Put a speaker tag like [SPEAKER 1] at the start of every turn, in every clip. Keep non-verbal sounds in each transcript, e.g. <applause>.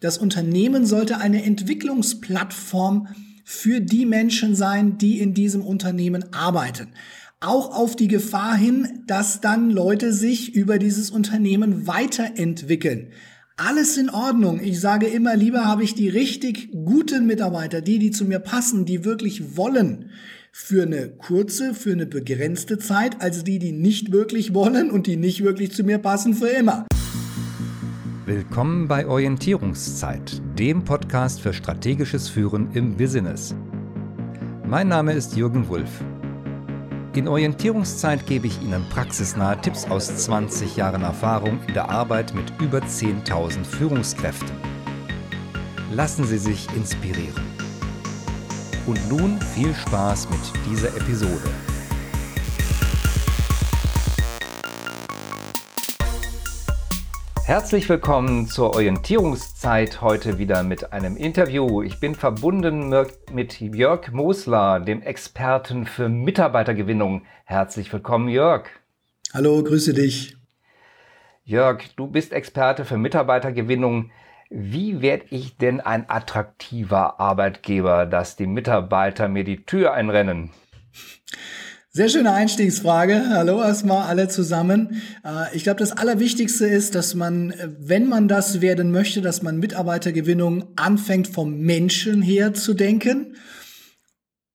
[SPEAKER 1] Das Unternehmen sollte eine Entwicklungsplattform für die Menschen sein, die in diesem Unternehmen arbeiten. Auch auf die Gefahr hin, dass dann Leute sich über dieses Unternehmen weiterentwickeln. Alles in Ordnung. Ich sage immer, lieber habe ich die richtig guten Mitarbeiter, die, die zu mir passen, die wirklich wollen, für eine kurze, für eine begrenzte Zeit, als die, die nicht wirklich wollen und die nicht wirklich zu mir passen, für immer.
[SPEAKER 2] Willkommen bei Orientierungszeit, dem Podcast für strategisches Führen im Business. Mein Name ist Jürgen Wulff. In Orientierungszeit gebe ich Ihnen praxisnahe Tipps aus 20 Jahren Erfahrung in der Arbeit mit über 10.000 Führungskräften. Lassen Sie sich inspirieren. Und nun viel Spaß mit dieser Episode. Herzlich willkommen zur Orientierungszeit heute wieder mit einem Interview. Ich bin verbunden mit Jörg Mosler, dem Experten für Mitarbeitergewinnung. Herzlich willkommen, Jörg.
[SPEAKER 1] Hallo, grüße dich.
[SPEAKER 2] Jörg, du bist Experte für Mitarbeitergewinnung. Wie werde ich denn ein attraktiver Arbeitgeber, dass die Mitarbeiter mir die Tür einrennen?
[SPEAKER 1] Sehr schöne Einstiegsfrage. Hallo erstmal alle zusammen. Äh, ich glaube, das Allerwichtigste ist, dass man, wenn man das werden möchte, dass man Mitarbeitergewinnung anfängt, vom Menschen her zu denken.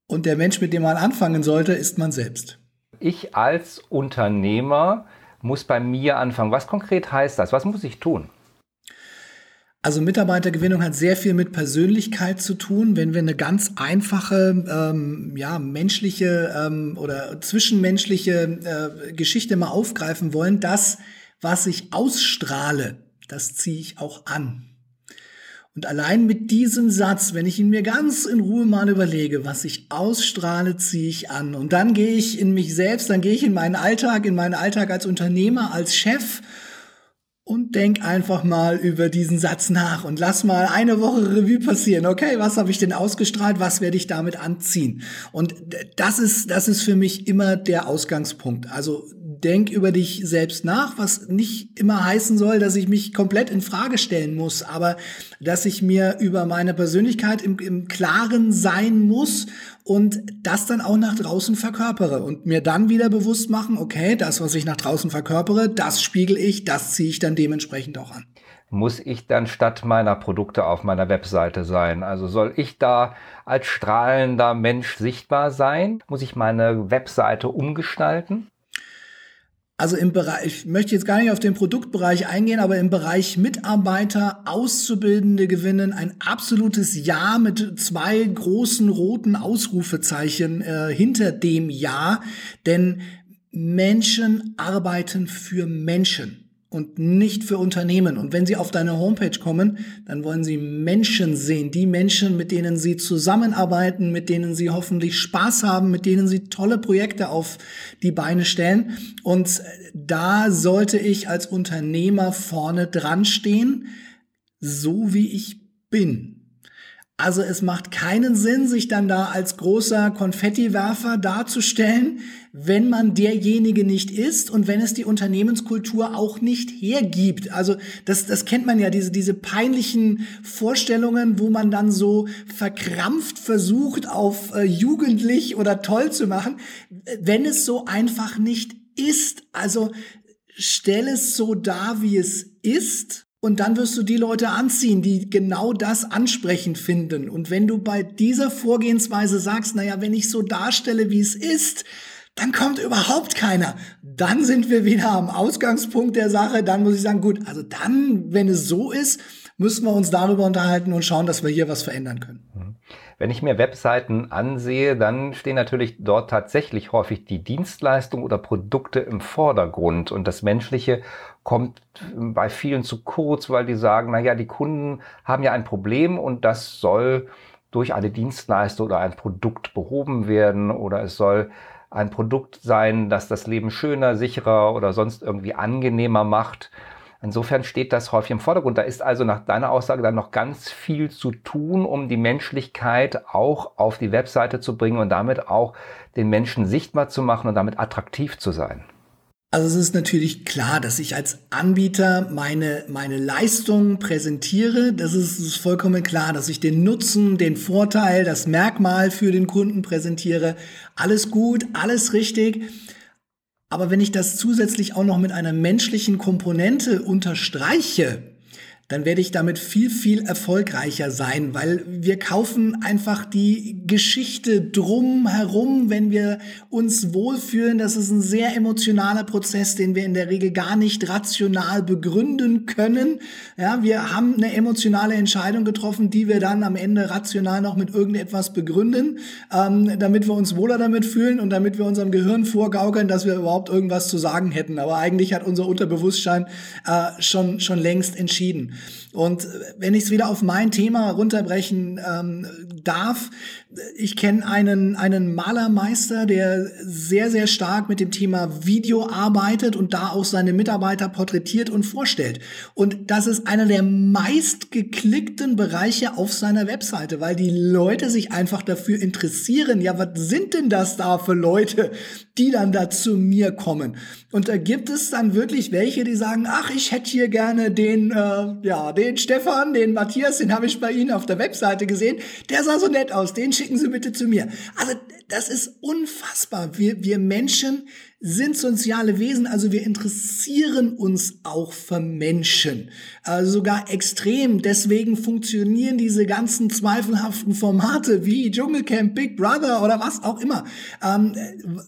[SPEAKER 1] Und der Mensch, mit dem man anfangen sollte, ist man selbst.
[SPEAKER 2] Ich als Unternehmer muss bei mir anfangen. Was konkret heißt das? Was muss ich tun?
[SPEAKER 1] Also Mitarbeitergewinnung hat sehr viel mit Persönlichkeit zu tun. Wenn wir eine ganz einfache, ähm, ja, menschliche ähm, oder zwischenmenschliche äh, Geschichte mal aufgreifen wollen, das, was ich ausstrahle, das ziehe ich auch an. Und allein mit diesem Satz, wenn ich ihn mir ganz in Ruhe mal überlege, was ich ausstrahle, ziehe ich an. Und dann gehe ich in mich selbst, dann gehe ich in meinen Alltag, in meinen Alltag als Unternehmer, als Chef und denk einfach mal über diesen Satz nach und lass mal eine Woche Revue passieren. Okay, was habe ich denn ausgestrahlt? Was werde ich damit anziehen? Und das ist, das ist für mich immer der Ausgangspunkt. Also denk über dich selbst nach, was nicht immer heißen soll, dass ich mich komplett in Frage stellen muss, aber dass ich mir über meine Persönlichkeit im, im Klaren sein muss und das dann auch nach draußen verkörpere und mir dann wieder bewusst machen, okay, das, was ich nach draußen verkörpere, das spiegel ich, das ziehe ich dann dementsprechend auch an.
[SPEAKER 2] Muss ich dann statt meiner Produkte auf meiner Webseite sein? Also soll ich da als strahlender Mensch sichtbar sein? Muss ich meine Webseite umgestalten?
[SPEAKER 1] Also im Bereich, ich möchte jetzt gar nicht auf den Produktbereich eingehen, aber im Bereich Mitarbeiter, Auszubildende gewinnen, ein absolutes Ja mit zwei großen roten Ausrufezeichen äh, hinter dem Ja, denn Menschen arbeiten für Menschen und nicht für Unternehmen. Und wenn Sie auf deine Homepage kommen, dann wollen Sie Menschen sehen, die Menschen, mit denen Sie zusammenarbeiten, mit denen Sie hoffentlich Spaß haben, mit denen Sie tolle Projekte auf die Beine stellen. Und da sollte ich als Unternehmer vorne dran stehen, so wie ich bin. Also es macht keinen Sinn, sich dann da als großer Konfettiwerfer darzustellen, wenn man derjenige nicht ist und wenn es die Unternehmenskultur auch nicht hergibt. Also das, das kennt man ja, diese, diese peinlichen Vorstellungen, wo man dann so verkrampft versucht, auf äh, jugendlich oder toll zu machen, wenn es so einfach nicht ist. Also stell es so dar, wie es ist und dann wirst du die Leute anziehen, die genau das ansprechend finden. Und wenn du bei dieser Vorgehensweise sagst, naja, wenn ich so darstelle, wie es ist, dann kommt überhaupt keiner. Dann sind wir wieder am Ausgangspunkt der Sache. Dann muss ich sagen, gut, also dann, wenn es so ist, müssen wir uns darüber unterhalten und schauen, dass wir hier was verändern können. Mhm.
[SPEAKER 2] Wenn ich mir Webseiten ansehe, dann stehen natürlich dort tatsächlich häufig die Dienstleistungen oder Produkte im Vordergrund und das Menschliche kommt bei vielen zu kurz, weil die sagen, na ja, die Kunden haben ja ein Problem und das soll durch eine Dienstleistung oder ein Produkt behoben werden oder es soll ein Produkt sein, das das Leben schöner, sicherer oder sonst irgendwie angenehmer macht. Insofern steht das häufig im Vordergrund. Da ist also nach deiner Aussage dann noch ganz viel zu tun, um die Menschlichkeit auch auf die Webseite zu bringen und damit auch den Menschen sichtbar zu machen und damit attraktiv zu sein.
[SPEAKER 1] Also es ist natürlich klar, dass ich als Anbieter meine, meine Leistung präsentiere. Das ist, ist, vollkommen klar, dass ich den Nutzen, den Vorteil, das Merkmal für den Kunden präsentiere. Alles gut, alles richtig. Aber wenn ich das zusätzlich auch noch mit einer menschlichen Komponente unterstreiche, dann werde ich damit viel, viel erfolgreicher sein, weil wir kaufen einfach die Geschichte drum herum, wenn wir uns wohlfühlen. Das ist ein sehr emotionaler Prozess, den wir in der Regel gar nicht rational begründen können. Ja, wir haben eine emotionale Entscheidung getroffen, die wir dann am Ende rational noch mit irgendetwas begründen, ähm, damit wir uns wohler damit fühlen und damit wir unserem Gehirn vorgaukeln, dass wir überhaupt irgendwas zu sagen hätten. Aber eigentlich hat unser Unterbewusstsein äh, schon, schon längst entschieden. Und wenn ich es wieder auf mein Thema runterbrechen ähm, darf, ich kenne einen, einen Malermeister, der sehr, sehr stark mit dem Thema Video arbeitet und da auch seine Mitarbeiter porträtiert und vorstellt. Und das ist einer der meistgeklickten Bereiche auf seiner Webseite, weil die Leute sich einfach dafür interessieren. Ja, was sind denn das da für Leute, die dann da zu mir kommen? Und da gibt es dann wirklich welche, die sagen, ach, ich hätte hier gerne den, äh, ja, den Stefan, den Matthias, den habe ich bei Ihnen auf der Webseite gesehen. Der sah so nett aus, den schicken Sie bitte zu mir. Also das ist unfassbar. Wir, wir Menschen sind soziale Wesen, also wir interessieren uns auch für Menschen, also sogar extrem. Deswegen funktionieren diese ganzen zweifelhaften Formate wie Dschungelcamp, Big Brother oder was auch immer, ähm,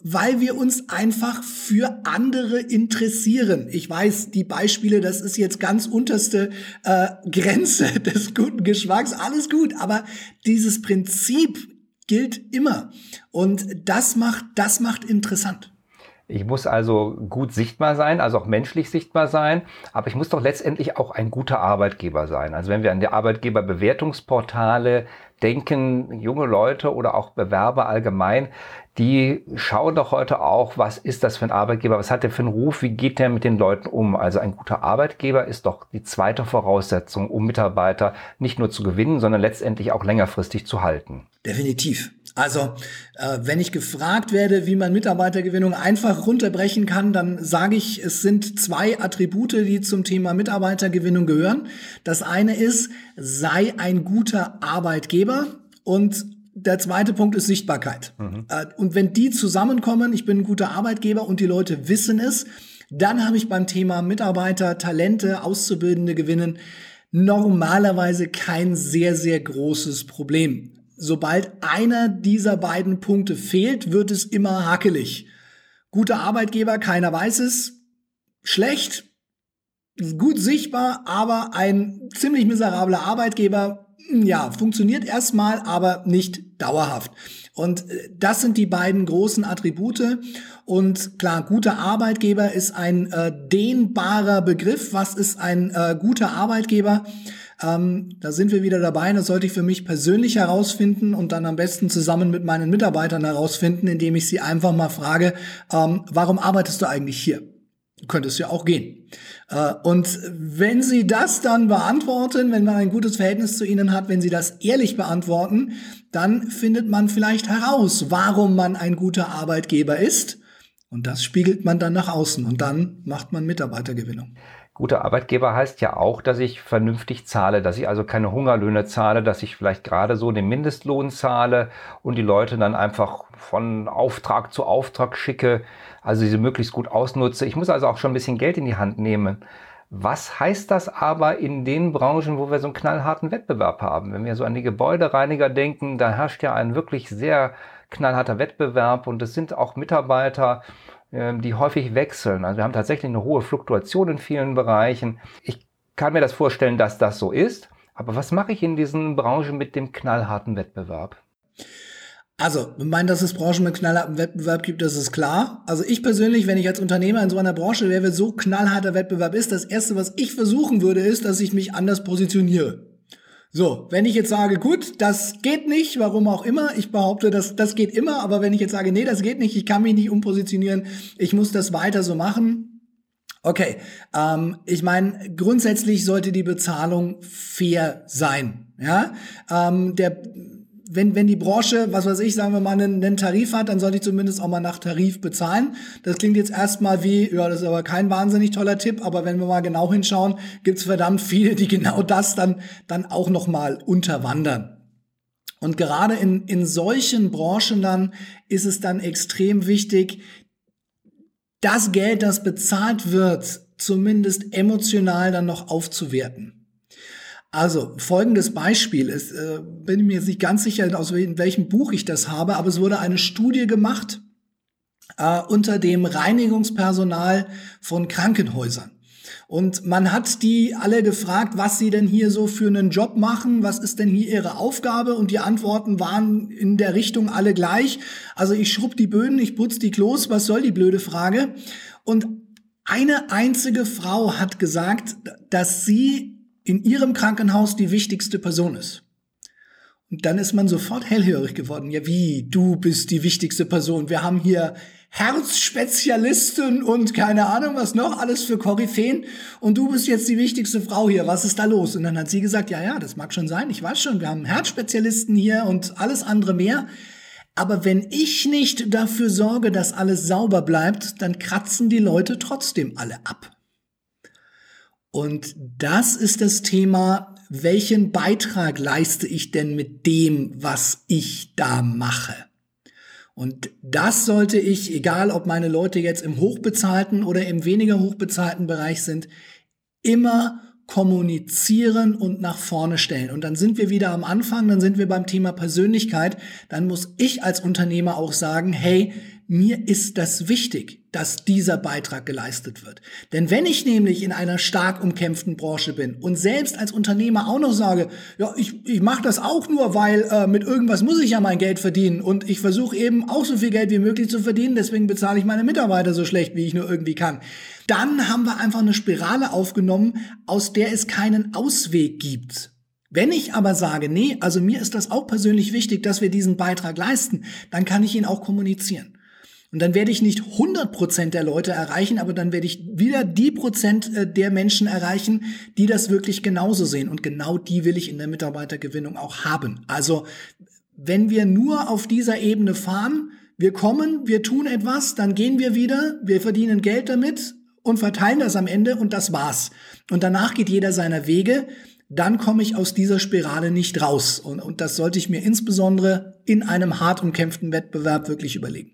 [SPEAKER 1] weil wir uns einfach für andere interessieren. Ich weiß, die Beispiele, das ist jetzt ganz unterste äh, Grenze <laughs> des guten Geschmacks, alles gut, aber dieses Prinzip gilt immer und das macht das macht interessant.
[SPEAKER 2] Ich muss also gut sichtbar sein, also auch menschlich sichtbar sein, aber ich muss doch letztendlich auch ein guter Arbeitgeber sein. Also wenn wir an die Arbeitgeberbewertungsportale denken, junge Leute oder auch Bewerber allgemein, die schauen doch heute auch, was ist das für ein Arbeitgeber, was hat der für einen Ruf, wie geht der mit den Leuten um. Also ein guter Arbeitgeber ist doch die zweite Voraussetzung, um Mitarbeiter nicht nur zu gewinnen, sondern letztendlich auch längerfristig zu halten.
[SPEAKER 1] Definitiv. Also, äh, wenn ich gefragt werde, wie man Mitarbeitergewinnung einfach runterbrechen kann, dann sage ich, es sind zwei Attribute, die zum Thema Mitarbeitergewinnung gehören. Das eine ist, sei ein guter Arbeitgeber und der zweite Punkt ist Sichtbarkeit. Mhm. Äh, und wenn die zusammenkommen, ich bin ein guter Arbeitgeber und die Leute wissen es, dann habe ich beim Thema Mitarbeiter, Talente, Auszubildende gewinnen normalerweise kein sehr, sehr großes Problem. Sobald einer dieser beiden Punkte fehlt, wird es immer hakelig. Guter Arbeitgeber, keiner weiß es. Schlecht, gut sichtbar, aber ein ziemlich miserabler Arbeitgeber, ja, funktioniert erstmal, aber nicht dauerhaft. Und äh, das sind die beiden großen Attribute. Und klar, guter Arbeitgeber ist ein äh, dehnbarer Begriff. Was ist ein äh, guter Arbeitgeber? Ähm, da sind wir wieder dabei. Das sollte ich für mich persönlich herausfinden und dann am besten zusammen mit meinen Mitarbeitern herausfinden, indem ich sie einfach mal frage, ähm, warum arbeitest du eigentlich hier? könnte es ja auch gehen. Äh, und wenn Sie das dann beantworten, wenn man ein gutes Verhältnis zu Ihnen hat, wenn Sie das ehrlich beantworten, dann findet man vielleicht heraus, warum man ein guter Arbeitgeber ist. Und das spiegelt man dann nach außen und dann macht man Mitarbeitergewinnung.
[SPEAKER 2] Guter Arbeitgeber heißt ja auch, dass ich vernünftig zahle, dass ich also keine Hungerlöhne zahle, dass ich vielleicht gerade so den Mindestlohn zahle und die Leute dann einfach von Auftrag zu Auftrag schicke, also diese möglichst gut ausnutze. Ich muss also auch schon ein bisschen Geld in die Hand nehmen. Was heißt das aber in den Branchen, wo wir so einen knallharten Wettbewerb haben? Wenn wir so an die Gebäudereiniger denken, da herrscht ja ein wirklich sehr knallharter Wettbewerb und es sind auch Mitarbeiter, die häufig wechseln. Also wir haben tatsächlich eine hohe Fluktuation in vielen Bereichen. Ich kann mir das vorstellen, dass das so ist. Aber was mache ich in diesen Branchen mit dem knallharten Wettbewerb?
[SPEAKER 1] Also, ich meine, dass es Branchen mit knallhartem Wettbewerb gibt, das ist klar. Also ich persönlich, wenn ich als Unternehmer in so einer Branche wäre, so knallharter Wettbewerb ist, das Erste, was ich versuchen würde, ist, dass ich mich anders positioniere. So, wenn ich jetzt sage, gut, das geht nicht, warum auch immer, ich behaupte, dass das geht immer, aber wenn ich jetzt sage, nee, das geht nicht, ich kann mich nicht umpositionieren, ich muss das weiter so machen. Okay, ähm, ich meine, grundsätzlich sollte die Bezahlung fair sein. Ja, ähm, der wenn, wenn die Branche, was weiß ich, sagen wir mal, einen, einen Tarif hat, dann sollte ich zumindest auch mal nach Tarif bezahlen. Das klingt jetzt erstmal wie, ja, das ist aber kein wahnsinnig toller Tipp, aber wenn wir mal genau hinschauen, gibt's verdammt viele, die genau das dann, dann auch nochmal unterwandern. Und gerade in, in solchen Branchen dann ist es dann extrem wichtig, das Geld, das bezahlt wird, zumindest emotional dann noch aufzuwerten. Also folgendes Beispiel ist, äh, bin mir jetzt nicht ganz sicher, aus welchem Buch ich das habe, aber es wurde eine Studie gemacht äh, unter dem Reinigungspersonal von Krankenhäusern. Und man hat die alle gefragt, was sie denn hier so für einen Job machen, was ist denn hier ihre Aufgabe? Und die Antworten waren in der Richtung alle gleich. Also ich schrubb die Böden, ich putz die Klos, was soll die blöde Frage? Und eine einzige Frau hat gesagt, dass sie in ihrem Krankenhaus die wichtigste Person ist. Und dann ist man sofort hellhörig geworden. Ja, wie? Du bist die wichtigste Person. Wir haben hier Herzspezialisten und keine Ahnung was noch, alles für Koryphäen. Und du bist jetzt die wichtigste Frau hier. Was ist da los? Und dann hat sie gesagt, ja, ja, das mag schon sein. Ich weiß schon, wir haben Herzspezialisten hier und alles andere mehr. Aber wenn ich nicht dafür sorge, dass alles sauber bleibt, dann kratzen die Leute trotzdem alle ab. Und das ist das Thema, welchen Beitrag leiste ich denn mit dem, was ich da mache? Und das sollte ich, egal ob meine Leute jetzt im hochbezahlten oder im weniger hochbezahlten Bereich sind, immer kommunizieren und nach vorne stellen. Und dann sind wir wieder am Anfang, dann sind wir beim Thema Persönlichkeit. Dann muss ich als Unternehmer auch sagen, hey, mir ist das wichtig dass dieser Beitrag geleistet wird. Denn wenn ich nämlich in einer stark umkämpften Branche bin und selbst als Unternehmer auch noch sage, ja, ich, ich mache das auch nur, weil äh, mit irgendwas muss ich ja mein Geld verdienen und ich versuche eben auch so viel Geld wie möglich zu verdienen, deswegen bezahle ich meine Mitarbeiter so schlecht, wie ich nur irgendwie kann. Dann haben wir einfach eine Spirale aufgenommen, aus der es keinen Ausweg gibt. Wenn ich aber sage, nee, also mir ist das auch persönlich wichtig, dass wir diesen Beitrag leisten, dann kann ich ihn auch kommunizieren. Und dann werde ich nicht 100 Prozent der Leute erreichen, aber dann werde ich wieder die Prozent äh, der Menschen erreichen, die das wirklich genauso sehen. Und genau die will ich in der Mitarbeitergewinnung auch haben. Also, wenn wir nur auf dieser Ebene fahren, wir kommen, wir tun etwas, dann gehen wir wieder, wir verdienen Geld damit und verteilen das am Ende und das war's. Und danach geht jeder seiner Wege dann komme ich aus dieser Spirale nicht raus. Und, und das sollte ich mir insbesondere in einem hart umkämpften Wettbewerb wirklich überlegen.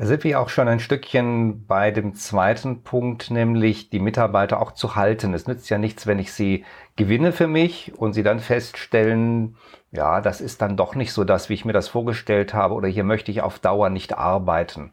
[SPEAKER 2] Da sind wir auch schon ein Stückchen bei dem zweiten Punkt, nämlich die Mitarbeiter auch zu halten. Es nützt ja nichts, wenn ich sie gewinne für mich und sie dann feststellen, ja, das ist dann doch nicht so das, wie ich mir das vorgestellt habe oder hier möchte ich auf Dauer nicht arbeiten.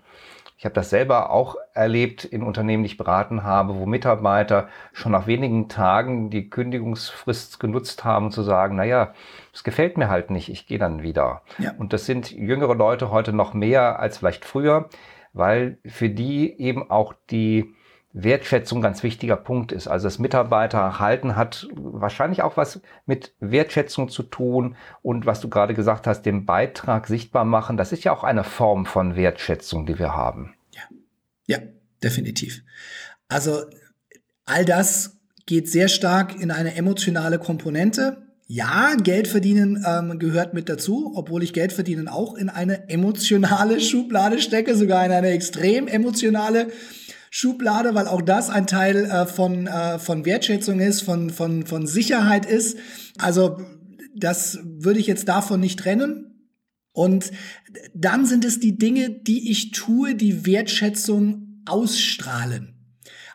[SPEAKER 2] Ich habe das selber auch erlebt in Unternehmen, die ich beraten habe, wo Mitarbeiter schon nach wenigen Tagen die Kündigungsfrist genutzt haben, zu sagen, naja, es gefällt mir halt nicht, ich gehe dann wieder. Ja. Und das sind jüngere Leute heute noch mehr als vielleicht früher, weil für die eben auch die Wertschätzung ganz wichtiger Punkt ist. Also das Mitarbeiterhalten hat wahrscheinlich auch was mit Wertschätzung zu tun und was du gerade gesagt hast, den Beitrag sichtbar machen. Das ist ja auch eine Form von Wertschätzung, die wir haben.
[SPEAKER 1] Ja, ja, definitiv. Also all das geht sehr stark in eine emotionale Komponente. Ja, Geld verdienen ähm, gehört mit dazu, obwohl ich Geld verdienen auch in eine emotionale <laughs> Schublade stecke, sogar in eine extrem emotionale Schublade, weil auch das ein Teil äh, von, äh, von Wertschätzung ist, von, von, von Sicherheit ist. Also das würde ich jetzt davon nicht trennen. Und dann sind es die Dinge, die ich tue, die Wertschätzung ausstrahlen.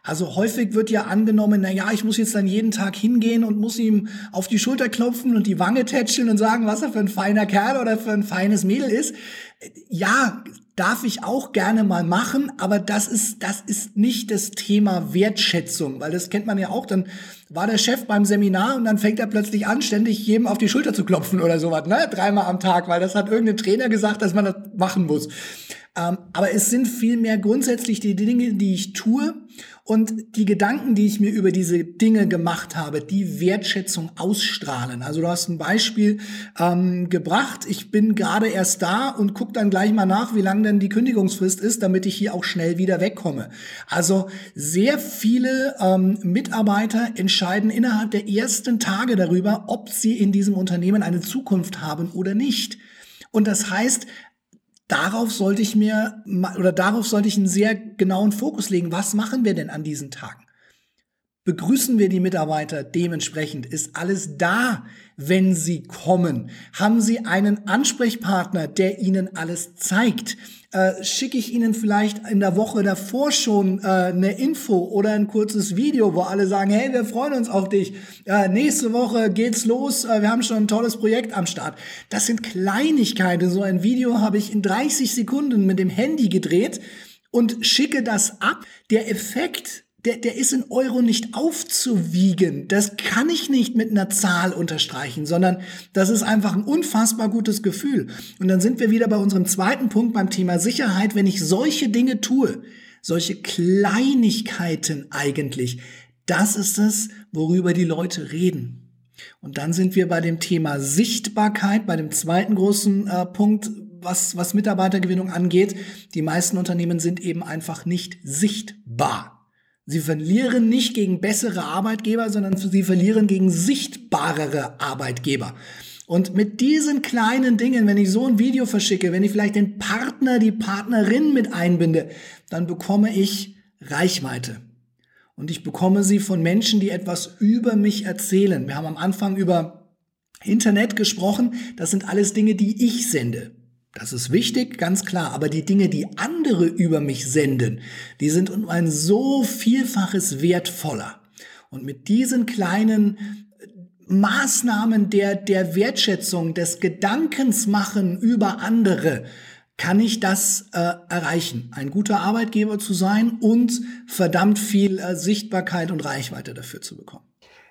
[SPEAKER 1] Also häufig wird ja angenommen, na ja, ich muss jetzt dann jeden Tag hingehen und muss ihm auf die Schulter klopfen und die Wange tätscheln und sagen, was er für ein feiner Kerl oder für ein feines Mädel ist. Ja, darf ich auch gerne mal machen, aber das ist, das ist nicht das Thema Wertschätzung, weil das kennt man ja auch. Dann war der Chef beim Seminar und dann fängt er plötzlich an, ständig jedem auf die Schulter zu klopfen oder sowas, ne? Dreimal am Tag, weil das hat irgendein Trainer gesagt, dass man das machen muss. Ähm, aber es sind vielmehr grundsätzlich die Dinge, die ich tue und die Gedanken, die ich mir über diese Dinge gemacht habe, die Wertschätzung ausstrahlen. Also du hast ein Beispiel ähm, gebracht. Ich bin gerade erst da und guck dann gleich mal nach, wie lang denn die Kündigungsfrist ist, damit ich hier auch schnell wieder wegkomme. Also sehr viele ähm, Mitarbeiter entscheiden innerhalb der ersten Tage darüber, ob sie in diesem Unternehmen eine Zukunft haben oder nicht. Und das heißt, darauf sollte ich mir oder darauf sollte ich einen sehr genauen Fokus legen. Was machen wir denn an diesen Tagen? Begrüßen wir die Mitarbeiter dementsprechend? Ist alles da, wenn sie kommen? Haben sie einen Ansprechpartner, der ihnen alles zeigt? Äh, schicke ich ihnen vielleicht in der Woche davor schon äh, eine Info oder ein kurzes Video, wo alle sagen, hey, wir freuen uns auf dich. Äh, nächste Woche geht's los. Äh, wir haben schon ein tolles Projekt am Start. Das sind Kleinigkeiten. So ein Video habe ich in 30 Sekunden mit dem Handy gedreht und schicke das ab. Der Effekt der, der ist in Euro nicht aufzuwiegen. Das kann ich nicht mit einer Zahl unterstreichen, sondern das ist einfach ein unfassbar gutes Gefühl. Und dann sind wir wieder bei unserem zweiten Punkt beim Thema Sicherheit. Wenn ich solche Dinge tue, solche Kleinigkeiten eigentlich, das ist es, worüber die Leute reden. Und dann sind wir bei dem Thema Sichtbarkeit, bei dem zweiten großen äh, Punkt, was, was Mitarbeitergewinnung angeht. Die meisten Unternehmen sind eben einfach nicht sichtbar. Sie verlieren nicht gegen bessere Arbeitgeber, sondern sie verlieren gegen sichtbarere Arbeitgeber. Und mit diesen kleinen Dingen, wenn ich so ein Video verschicke, wenn ich vielleicht den Partner, die Partnerin mit einbinde, dann bekomme ich Reichweite. Und ich bekomme sie von Menschen, die etwas über mich erzählen. Wir haben am Anfang über Internet gesprochen. Das sind alles Dinge, die ich sende. Das ist wichtig, ganz klar. Aber die Dinge, die andere über mich senden, die sind um ein so vielfaches wertvoller. Und mit diesen kleinen äh, Maßnahmen der, der Wertschätzung, des Gedankens machen über andere, kann ich das äh, erreichen, ein guter Arbeitgeber zu sein und verdammt viel äh, Sichtbarkeit und Reichweite dafür zu bekommen.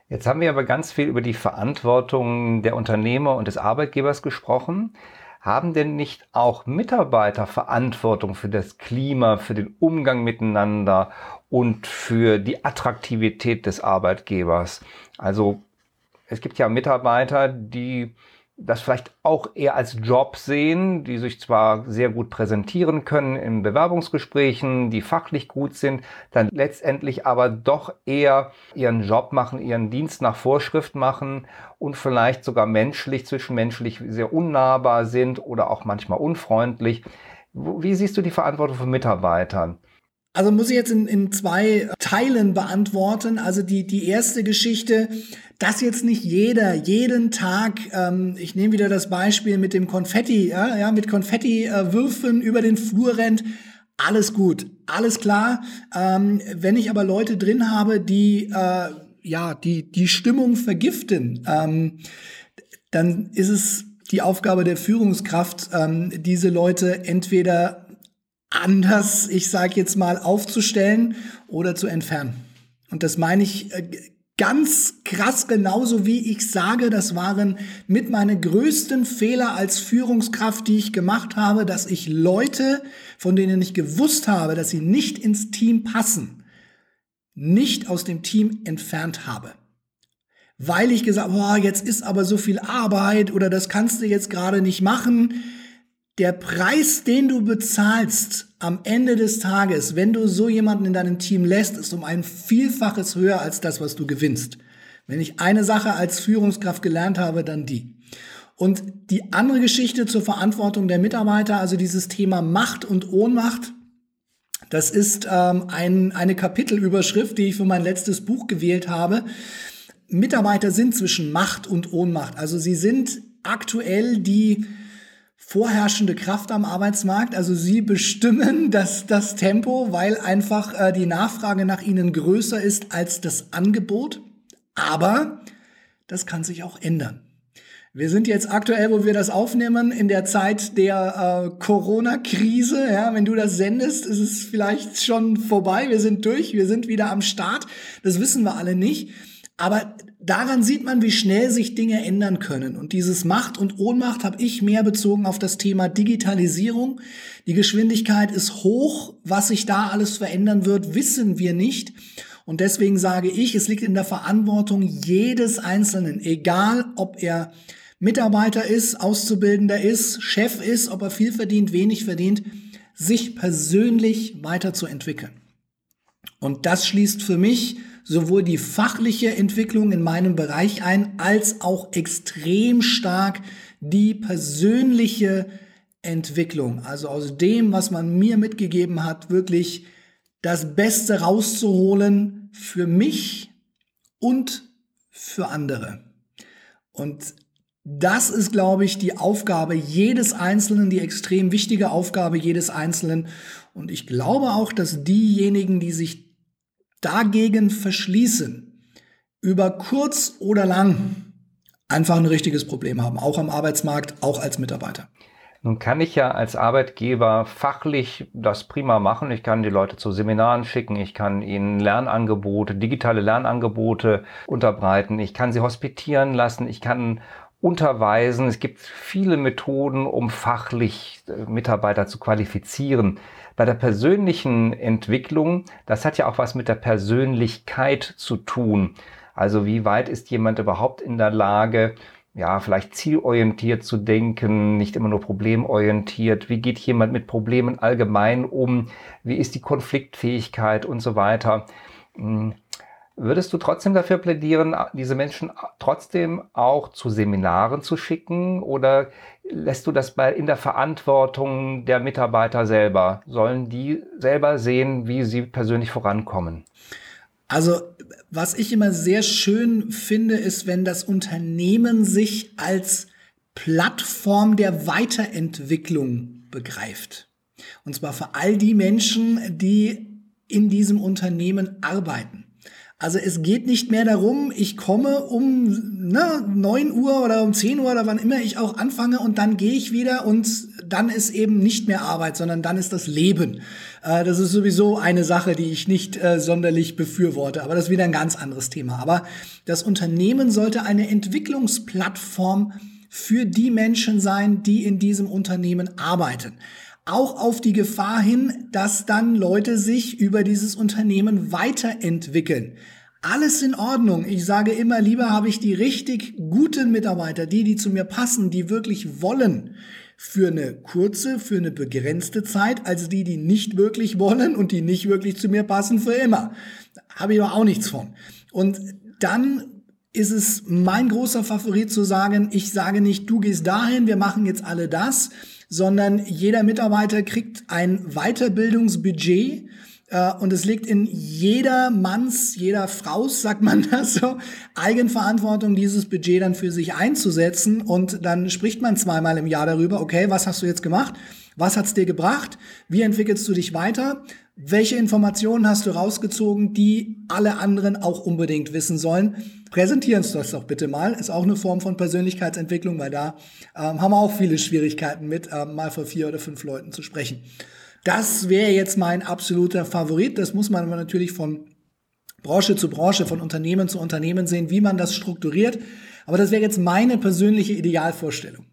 [SPEAKER 2] Jetzt haben wir aber ganz viel über die Verantwortung der Unternehmer und des Arbeitgebers gesprochen. Haben denn nicht auch Mitarbeiter Verantwortung für das Klima, für den Umgang miteinander und für die Attraktivität des Arbeitgebers? Also es gibt ja Mitarbeiter, die das vielleicht auch eher als Job sehen, die sich zwar sehr gut präsentieren können in Bewerbungsgesprächen, die fachlich gut sind, dann letztendlich aber doch eher ihren Job machen, ihren Dienst nach Vorschrift machen und vielleicht sogar menschlich, zwischenmenschlich sehr unnahbar sind oder auch manchmal unfreundlich. Wie siehst du die Verantwortung von Mitarbeitern?
[SPEAKER 1] Also muss ich jetzt in, in zwei Teilen beantworten. Also die, die erste Geschichte, dass jetzt nicht jeder jeden Tag, ähm, ich nehme wieder das Beispiel mit dem Konfetti, ja, ja mit Konfetti-Würfen äh, über den Flur rennt. Alles gut, alles klar. Ähm, wenn ich aber Leute drin habe, die äh, ja die die Stimmung vergiften, ähm, dann ist es die Aufgabe der Führungskraft, ähm, diese Leute entweder anders, ich sage jetzt mal, aufzustellen oder zu entfernen. Und das meine ich äh, ganz krass genauso wie ich sage, das waren mit meine größten Fehler als Führungskraft, die ich gemacht habe, dass ich Leute, von denen ich gewusst habe, dass sie nicht ins Team passen, nicht aus dem Team entfernt habe. Weil ich gesagt, boah, jetzt ist aber so viel Arbeit oder das kannst du jetzt gerade nicht machen der Preis, den du bezahlst am Ende des Tages, wenn du so jemanden in deinem Team lässt, ist um ein Vielfaches höher als das, was du gewinnst. Wenn ich eine Sache als Führungskraft gelernt habe, dann die. Und die andere Geschichte zur Verantwortung der Mitarbeiter, also dieses Thema Macht und Ohnmacht, das ist ähm, ein, eine Kapitelüberschrift, die ich für mein letztes Buch gewählt habe. Mitarbeiter sind zwischen Macht und Ohnmacht. Also sie sind aktuell die vorherrschende Kraft am Arbeitsmarkt. Also sie bestimmen <laughs> das, das Tempo, weil einfach äh, die Nachfrage nach ihnen größer ist als das Angebot. Aber das kann sich auch ändern. Wir sind jetzt aktuell, wo wir das aufnehmen, in der Zeit der äh, Corona-Krise. Ja, wenn du das sendest, ist es vielleicht schon vorbei. Wir sind durch, wir sind wieder am Start. Das wissen wir alle nicht. Aber daran sieht man, wie schnell sich Dinge ändern können. Und dieses Macht und Ohnmacht habe ich mehr bezogen auf das Thema Digitalisierung. Die Geschwindigkeit ist hoch. Was sich da alles verändern wird, wissen wir nicht. Und deswegen sage ich, es liegt in der Verantwortung jedes Einzelnen, egal ob er Mitarbeiter ist, Auszubildender ist, Chef ist, ob er viel verdient, wenig verdient, sich persönlich weiterzuentwickeln. Und das schließt für mich sowohl die fachliche Entwicklung in meinem Bereich ein, als auch extrem stark die persönliche Entwicklung. Also aus dem, was man mir mitgegeben hat, wirklich das Beste rauszuholen für mich und für andere. Und das ist, glaube ich, die Aufgabe jedes Einzelnen, die extrem wichtige Aufgabe jedes Einzelnen. Und ich glaube auch, dass diejenigen, die sich dagegen verschließen, über kurz oder lang einfach ein richtiges Problem haben, auch am Arbeitsmarkt, auch als Mitarbeiter.
[SPEAKER 2] Nun kann ich ja als Arbeitgeber fachlich das prima machen. Ich kann die Leute zu Seminaren schicken, ich kann ihnen Lernangebote, digitale Lernangebote unterbreiten, ich kann sie hospitieren lassen, ich kann unterweisen. Es gibt viele Methoden, um fachlich äh, Mitarbeiter zu qualifizieren. Bei der persönlichen Entwicklung, das hat ja auch was mit der Persönlichkeit zu tun. Also wie weit ist jemand überhaupt in der Lage, ja, vielleicht zielorientiert zu denken, nicht immer nur problemorientiert. Wie geht jemand mit Problemen allgemein um? Wie ist die Konfliktfähigkeit und so weiter? Hm. Würdest du trotzdem dafür plädieren, diese Menschen trotzdem auch zu Seminaren zu schicken oder lässt du das bei, in der Verantwortung der Mitarbeiter selber? Sollen die selber sehen, wie sie persönlich vorankommen?
[SPEAKER 1] Also, was ich immer sehr schön finde, ist, wenn das Unternehmen sich als Plattform der Weiterentwicklung begreift. Und zwar für all die Menschen, die in diesem Unternehmen arbeiten. Also es geht nicht mehr darum, ich komme um ne, 9 Uhr oder um 10 Uhr oder wann immer ich auch anfange und dann gehe ich wieder und dann ist eben nicht mehr Arbeit, sondern dann ist das Leben. Äh, das ist sowieso eine Sache, die ich nicht äh, sonderlich befürworte, aber das ist wieder ein ganz anderes Thema. Aber das Unternehmen sollte eine Entwicklungsplattform für die Menschen sein, die in diesem Unternehmen arbeiten auch auf die Gefahr hin, dass dann Leute sich über dieses Unternehmen weiterentwickeln. Alles in Ordnung. Ich sage immer, lieber habe ich die richtig guten Mitarbeiter, die, die zu mir passen, die wirklich wollen, für eine kurze, für eine begrenzte Zeit, als die, die nicht wirklich wollen und die nicht wirklich zu mir passen, für immer. Habe ich aber auch nichts von. Und dann ist es mein großer Favorit zu sagen, ich sage nicht, du gehst dahin, wir machen jetzt alle das, sondern jeder Mitarbeiter kriegt ein Weiterbildungsbudget äh, und es liegt in jeder Manns, jeder Fraus, sagt man <laughs> das so, Eigenverantwortung, dieses Budget dann für sich einzusetzen. Und dann spricht man zweimal im Jahr darüber, okay, was hast du jetzt gemacht? Was hat's dir gebracht? Wie entwickelst du dich weiter? Welche Informationen hast du rausgezogen, die alle anderen auch unbedingt wissen sollen? Präsentieren Sie das doch bitte mal. Ist auch eine Form von Persönlichkeitsentwicklung, weil da ähm, haben wir auch viele Schwierigkeiten mit, ähm, mal vor vier oder fünf Leuten zu sprechen. Das wäre jetzt mein absoluter Favorit. Das muss man aber natürlich von Branche zu Branche, von Unternehmen zu Unternehmen sehen, wie man das strukturiert. Aber das wäre jetzt meine persönliche Idealvorstellung.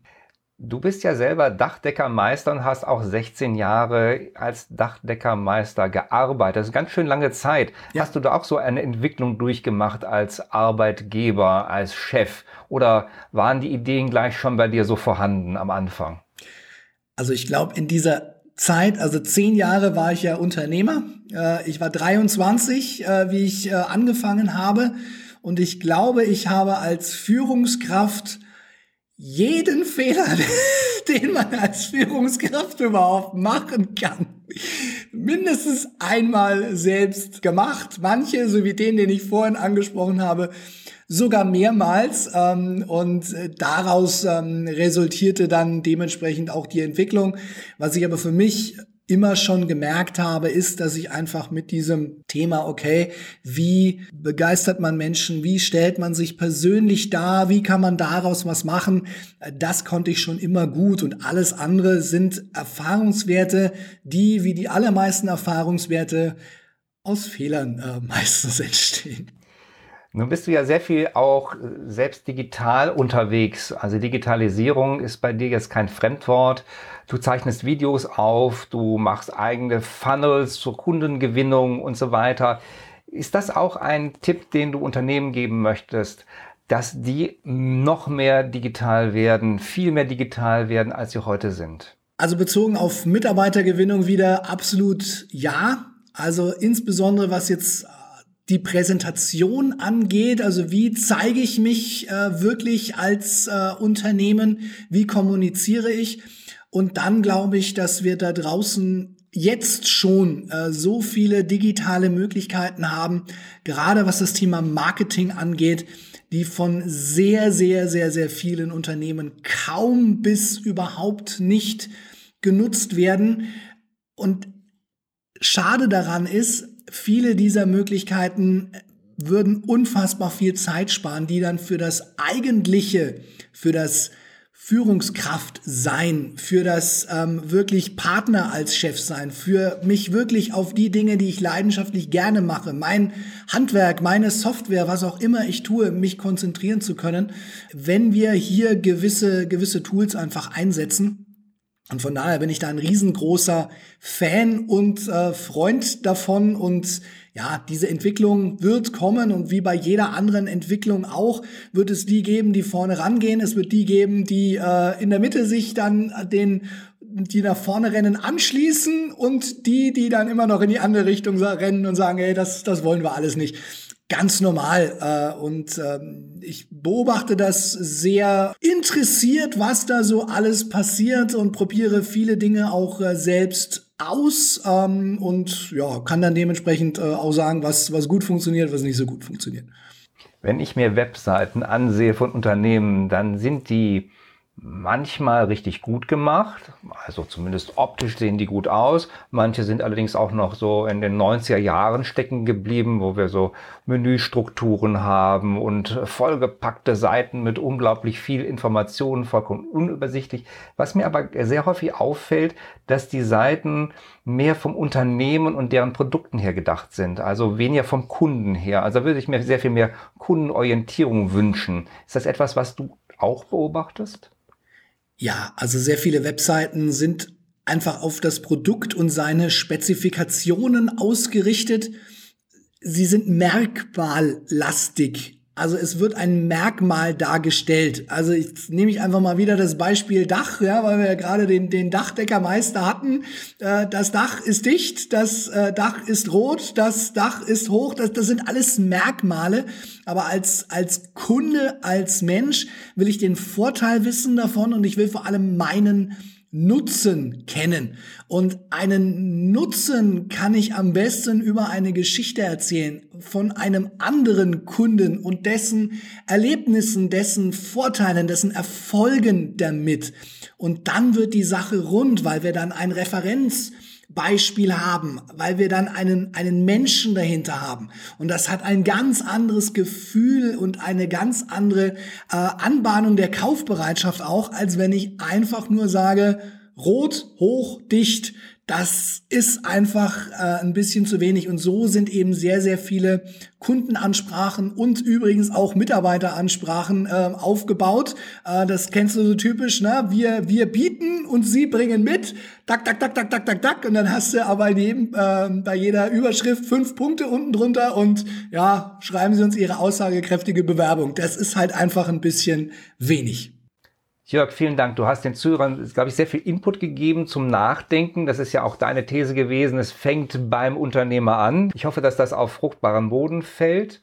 [SPEAKER 2] Du bist ja selber Dachdeckermeister und hast auch 16 Jahre als Dachdeckermeister gearbeitet. Das ist ganz schön lange Zeit. Ja. Hast du da auch so eine Entwicklung durchgemacht als Arbeitgeber, als Chef? Oder waren die Ideen gleich schon bei dir so vorhanden am Anfang?
[SPEAKER 1] Also ich glaube, in dieser Zeit, also zehn Jahre war ich ja Unternehmer. Äh, ich war 23, äh, wie ich äh, angefangen habe. Und ich glaube, ich habe als Führungskraft jeden Fehler, <laughs> den man als Führungskraft überhaupt machen kann, mindestens einmal selbst gemacht. Manche, so wie den, den ich vorhin angesprochen habe, sogar mehrmals. Ähm, und daraus ähm, resultierte dann dementsprechend auch die Entwicklung. Was ich aber für mich immer schon gemerkt habe, ist, dass ich einfach mit diesem Thema, okay, wie begeistert man Menschen, wie stellt man sich persönlich dar, wie kann man daraus was machen, das konnte ich schon immer gut und alles andere sind Erfahrungswerte, die wie die allermeisten Erfahrungswerte aus Fehlern äh, <laughs> meistens entstehen.
[SPEAKER 2] Nun bist du ja sehr viel auch äh, selbst digital unterwegs. Also Digitalisierung ist bei dir jetzt kein Fremdwort. Du zeichnest Videos auf, du machst eigene Funnels zur Kundengewinnung und so weiter. Ist das auch ein Tipp, den du Unternehmen geben möchtest, dass die noch mehr digital werden, viel mehr digital werden, als sie heute sind?
[SPEAKER 1] Also bezogen auf Mitarbeitergewinnung wieder absolut ja. Also insbesondere was jetzt die Präsentation angeht, also wie zeige ich mich äh, wirklich als äh, Unternehmen, wie kommuniziere ich. Und dann glaube ich, dass wir da draußen jetzt schon äh, so viele digitale Möglichkeiten haben, gerade was das Thema Marketing angeht, die von sehr, sehr, sehr, sehr vielen Unternehmen kaum bis überhaupt nicht genutzt werden. Und schade daran ist, viele dieser Möglichkeiten würden unfassbar viel Zeit sparen, die dann für das eigentliche, für das Führungskraft sein, für das ähm, wirklich Partner als Chef sein, für mich wirklich auf die Dinge, die ich leidenschaftlich gerne mache, mein Handwerk, meine Software, was auch immer ich tue, mich konzentrieren zu können, wenn wir hier gewisse, gewisse Tools einfach einsetzen. Und von daher bin ich da ein riesengroßer Fan und äh, Freund davon. Und ja, diese Entwicklung wird kommen. Und wie bei jeder anderen Entwicklung auch, wird es die geben, die vorne rangehen. Es wird die geben, die äh, in der Mitte sich dann den die nach vorne rennen, anschließen. Und die, die dann immer noch in die andere Richtung rennen und sagen, hey, das, das wollen wir alles nicht ganz normal. Äh, und ähm, ich beobachte das sehr interessiert, was da so alles passiert und probiere viele Dinge auch äh, selbst aus ähm, und ja, kann dann dementsprechend äh, auch sagen, was, was gut funktioniert, was nicht so gut funktioniert.
[SPEAKER 2] Wenn ich mir Webseiten ansehe von Unternehmen, dann sind die manchmal richtig gut gemacht, also zumindest optisch sehen die gut aus. Manche sind allerdings auch noch so in den 90er Jahren stecken geblieben, wo wir so Menüstrukturen haben und vollgepackte Seiten mit unglaublich viel Informationen, vollkommen unübersichtlich. Was mir aber sehr häufig auffällt, dass die Seiten mehr vom Unternehmen und deren Produkten her gedacht sind, also weniger vom Kunden her. Also würde ich mir sehr viel mehr Kundenorientierung wünschen. Ist das etwas, was du auch beobachtest?
[SPEAKER 1] Ja, also sehr viele Webseiten sind einfach auf das Produkt und seine Spezifikationen ausgerichtet. Sie sind merkmallastig. Also es wird ein Merkmal dargestellt. Also ich nehme ich einfach mal wieder das Beispiel Dach, ja, weil wir ja gerade den, den Dachdeckermeister hatten. Äh, das Dach ist dicht, das äh, Dach ist rot, das Dach ist hoch. Das, das sind alles Merkmale. Aber als, als Kunde, als Mensch will ich den Vorteil wissen davon und ich will vor allem meinen Nutzen kennen. Und einen Nutzen kann ich am besten über eine Geschichte erzählen von einem anderen Kunden und dessen Erlebnissen, dessen Vorteilen, dessen Erfolgen damit. Und dann wird die Sache rund, weil wir dann ein Referenz Beispiel haben, weil wir dann einen, einen Menschen dahinter haben. Und das hat ein ganz anderes Gefühl und eine ganz andere äh, Anbahnung der Kaufbereitschaft auch, als wenn ich einfach nur sage, rot, hoch, dicht, das ist einfach äh, ein bisschen zu wenig. Und so sind eben sehr, sehr viele Kundenansprachen und übrigens auch Mitarbeiteransprachen äh, aufgebaut. Äh, das kennst du so typisch, ne? Wir, wir bieten und sie bringen mit. Tak, tak, tak, tak, tak, tak, tak. Und dann hast du aber jedem, äh, bei jeder Überschrift fünf Punkte unten drunter und ja, schreiben sie uns ihre aussagekräftige Bewerbung. Das ist halt einfach ein bisschen wenig.
[SPEAKER 2] Jörg, vielen Dank. Du hast den Zuhörern, glaube ich, sehr viel Input gegeben zum Nachdenken. Das ist ja auch deine These gewesen. Es fängt beim Unternehmer an. Ich hoffe, dass das auf fruchtbaren Boden fällt.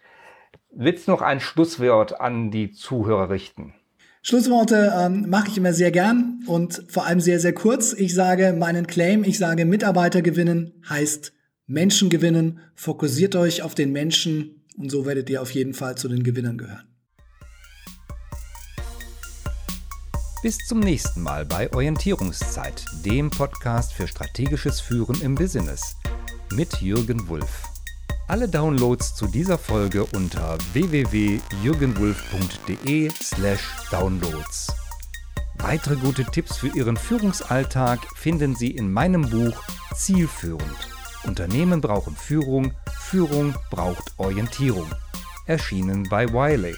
[SPEAKER 2] Willst du noch ein Schlusswort an die Zuhörer richten?
[SPEAKER 1] Schlussworte ähm, mache ich immer sehr gern und vor allem sehr, sehr kurz. Ich sage meinen Claim, ich sage Mitarbeiter gewinnen heißt Menschen gewinnen. Fokussiert euch auf den Menschen und so werdet ihr auf jeden Fall zu den Gewinnern gehören.
[SPEAKER 2] Bis zum nächsten Mal bei Orientierungszeit, dem Podcast für strategisches Führen im Business mit Jürgen Wulff. Alle Downloads zu dieser Folge unter www.jürgenwulff.de/downloads. Weitere gute Tipps für Ihren Führungsalltag finden Sie in meinem Buch Zielführend. Unternehmen brauchen Führung, Führung braucht Orientierung. Erschienen bei Wiley.